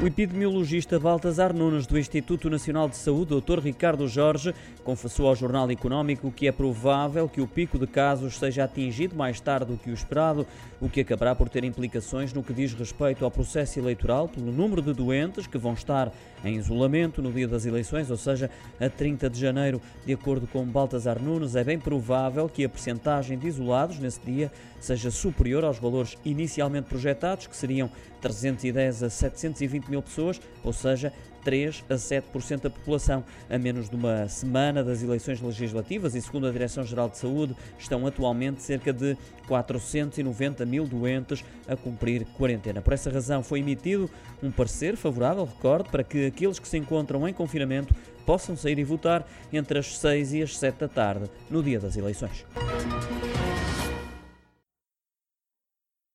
O epidemiologista Baltasar Nunes, do Instituto Nacional de Saúde, Dr. Ricardo Jorge, confessou ao Jornal Económico que é provável que o pico de casos seja atingido mais tarde do que o esperado, o que acabará por ter implicações no que diz respeito ao processo eleitoral, pelo número de doentes que vão estar em isolamento no dia das eleições, ou seja, a 30 de janeiro. De acordo com Baltasar Nunes, é bem provável que a percentagem de isolados nesse dia seja superior aos valores inicialmente projetados, que seriam 310 a 720 mil pessoas, ou seja, 3 a 7% da população. A menos de uma semana das eleições legislativas e, segundo a Direção-Geral de Saúde, estão atualmente cerca de 490 mil doentes a cumprir quarentena. Por essa razão, foi emitido um parecer favorável, recorde, para que aqueles que se encontram em confinamento possam sair e votar entre as 6 e as 7 da tarde, no dia das eleições.